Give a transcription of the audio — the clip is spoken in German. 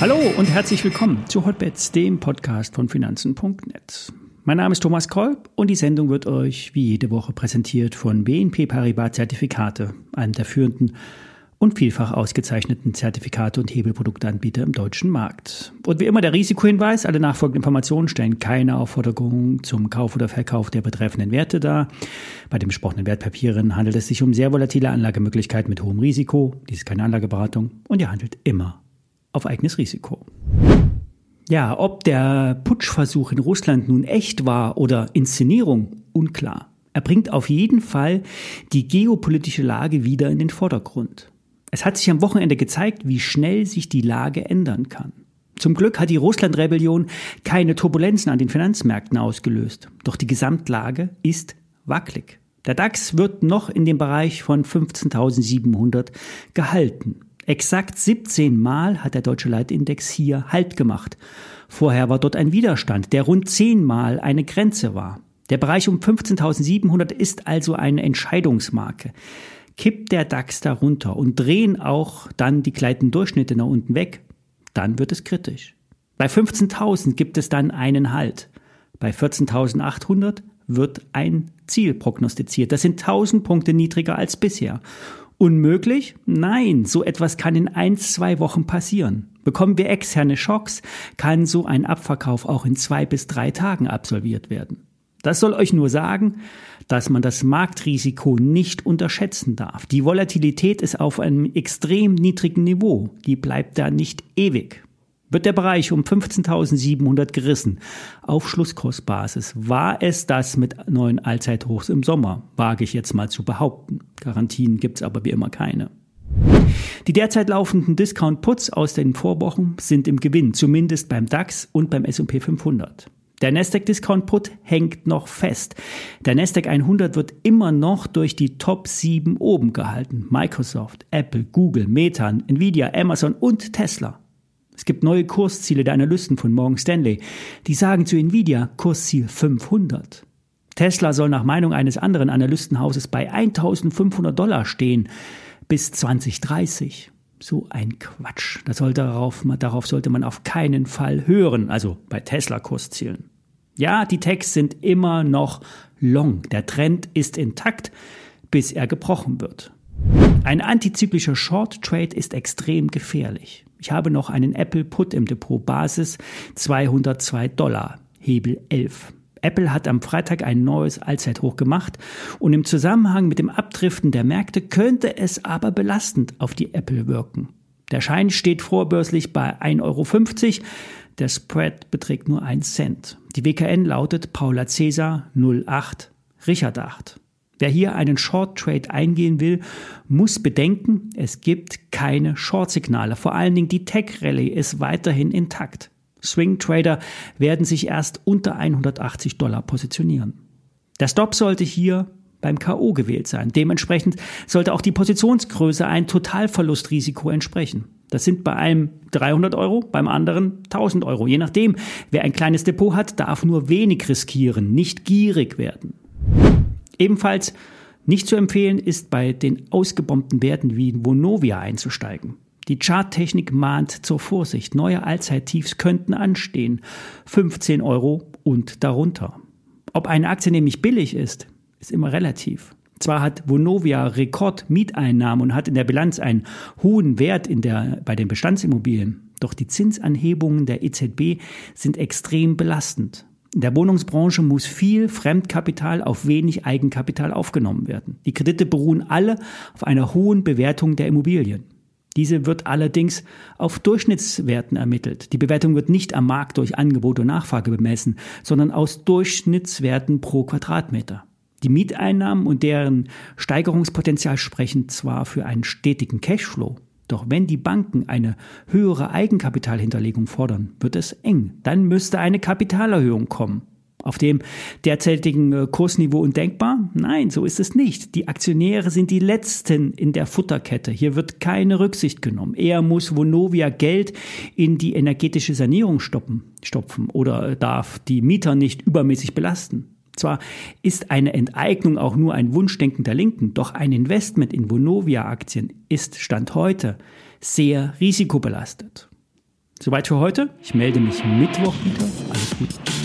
Hallo und herzlich willkommen zu Hotbets, dem Podcast von Finanzen.net. Mein Name ist Thomas Kolb und die Sendung wird euch wie jede Woche präsentiert von BNP Paribas Zertifikate, einem der führenden und vielfach ausgezeichneten Zertifikate und Hebelprodukteanbieter im deutschen Markt. Und wie immer der Risikohinweis, alle nachfolgenden Informationen stellen keine Aufforderung zum Kauf oder Verkauf der betreffenden Werte dar. Bei den besprochenen Wertpapieren handelt es sich um sehr volatile Anlagemöglichkeiten mit hohem Risiko. Dies ist keine Anlageberatung und ihr handelt immer auf eigenes Risiko. Ja, ob der Putschversuch in Russland nun echt war oder Inszenierung, unklar. Er bringt auf jeden Fall die geopolitische Lage wieder in den Vordergrund. Es hat sich am Wochenende gezeigt, wie schnell sich die Lage ändern kann. Zum Glück hat die Russland-Rebellion keine Turbulenzen an den Finanzmärkten ausgelöst. Doch die Gesamtlage ist wackelig. Der DAX wird noch in dem Bereich von 15.700 gehalten. Exakt 17 Mal hat der deutsche Leitindex hier Halt gemacht. Vorher war dort ein Widerstand, der rund 10 Mal eine Grenze war. Der Bereich um 15.700 ist also eine Entscheidungsmarke. Kippt der DAX darunter und drehen auch dann die gleitenden Durchschnitte nach unten weg, dann wird es kritisch. Bei 15.000 gibt es dann einen Halt. Bei 14.800 wird ein Ziel prognostiziert. Das sind 1000 Punkte niedriger als bisher. Unmöglich? Nein, so etwas kann in ein, zwei Wochen passieren. Bekommen wir externe Schocks, kann so ein Abverkauf auch in zwei bis drei Tagen absolviert werden. Das soll euch nur sagen, dass man das Marktrisiko nicht unterschätzen darf. Die Volatilität ist auf einem extrem niedrigen Niveau. Die bleibt da nicht ewig. Wird der Bereich um 15.700 gerissen auf Schlusskursbasis, war es das mit neuen Allzeithochs im Sommer, wage ich jetzt mal zu behaupten. Garantien gibt's aber wie immer keine. Die derzeit laufenden Discount-Puts aus den Vorwochen sind im Gewinn, zumindest beim DAX und beim S&P 500. Der Nasdaq Discount Put hängt noch fest. Der Nasdaq 100 wird immer noch durch die Top 7 oben gehalten. Microsoft, Apple, Google, Meta, Nvidia, Amazon und Tesla. Es gibt neue Kursziele der Analysten von Morgan Stanley. Die sagen zu Nvidia Kursziel 500. Tesla soll nach Meinung eines anderen Analystenhauses bei 1500 Dollar stehen bis 2030. So ein Quatsch. Das sollte darauf, darauf sollte man auf keinen Fall hören, also bei Tesla-Kurszielen. Ja, die Techs sind immer noch long. Der Trend ist intakt, bis er gebrochen wird. Ein antizyklischer Short Trade ist extrem gefährlich. Ich habe noch einen Apple Put im Depot Basis 202 Dollar, Hebel 11. Apple hat am Freitag ein neues Allzeithoch gemacht und im Zusammenhang mit dem Abdriften der Märkte könnte es aber belastend auf die Apple wirken. Der Schein steht vorbörslich bei 1,50 Euro. Der Spread beträgt nur 1 Cent. Die WKN lautet Paula Cäsar 08 Richard 8. Wer hier einen Short Trade eingehen will, muss bedenken, es gibt keine Short-Signale. Vor allen Dingen die Tech Rally ist weiterhin intakt. Swing Trader werden sich erst unter 180 Dollar positionieren. Der Stop sollte hier beim KO gewählt sein. Dementsprechend sollte auch die Positionsgröße ein Totalverlustrisiko entsprechen. Das sind bei einem 300 Euro, beim anderen 1000 Euro. Je nachdem, wer ein kleines Depot hat, darf nur wenig riskieren, nicht gierig werden. Ebenfalls nicht zu empfehlen ist bei den ausgebombten Werten wie Vonovia einzusteigen. Die Charttechnik mahnt zur Vorsicht. Neue Allzeittiefs könnten anstehen. 15 Euro und darunter. Ob eine Aktie nämlich billig ist, ist immer relativ. Zwar hat Vonovia Rekordmieteinnahmen und hat in der Bilanz einen hohen Wert in der, bei den Bestandsimmobilien. Doch die Zinsanhebungen der EZB sind extrem belastend. In der Wohnungsbranche muss viel Fremdkapital auf wenig Eigenkapital aufgenommen werden. Die Kredite beruhen alle auf einer hohen Bewertung der Immobilien. Diese wird allerdings auf Durchschnittswerten ermittelt. Die Bewertung wird nicht am Markt durch Angebot und Nachfrage bemessen, sondern aus Durchschnittswerten pro Quadratmeter. Die Mieteinnahmen und deren Steigerungspotenzial sprechen zwar für einen stetigen Cashflow, doch wenn die Banken eine höhere Eigenkapitalhinterlegung fordern, wird es eng. Dann müsste eine Kapitalerhöhung kommen. Auf dem derzeitigen äh, Kursniveau undenkbar? Nein, so ist es nicht. Die Aktionäre sind die Letzten in der Futterkette. Hier wird keine Rücksicht genommen. Eher muss Vonovia Geld in die energetische Sanierung stoppen, stopfen oder darf die Mieter nicht übermäßig belasten. Zwar ist eine Enteignung auch nur ein Wunschdenken der Linken, doch ein Investment in Vonovia-Aktien ist Stand heute sehr risikobelastet. Soweit für heute. Ich melde mich Mittwoch wieder. Alles Gute.